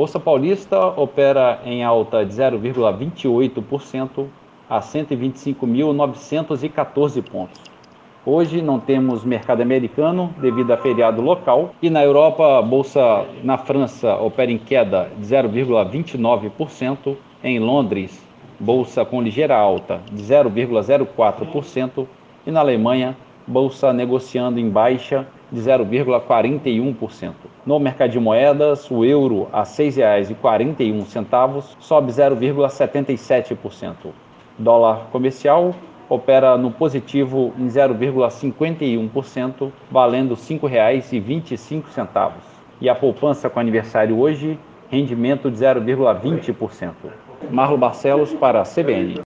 Bolsa Paulista opera em alta de 0,28% a 125.914 pontos. Hoje não temos mercado americano devido a feriado local e na Europa a bolsa na França opera em queda de 0,29%, em Londres bolsa com ligeira alta de 0,04% e na Alemanha bolsa negociando em baixa de 0,41%. No mercado de moedas, o euro a R$ 6,41 sobe 0,77%. Dólar comercial opera no positivo em 0,51%, valendo R$ 5,25. E a poupança com aniversário hoje, rendimento de 0,20%. Marlo Barcelos para a CBN.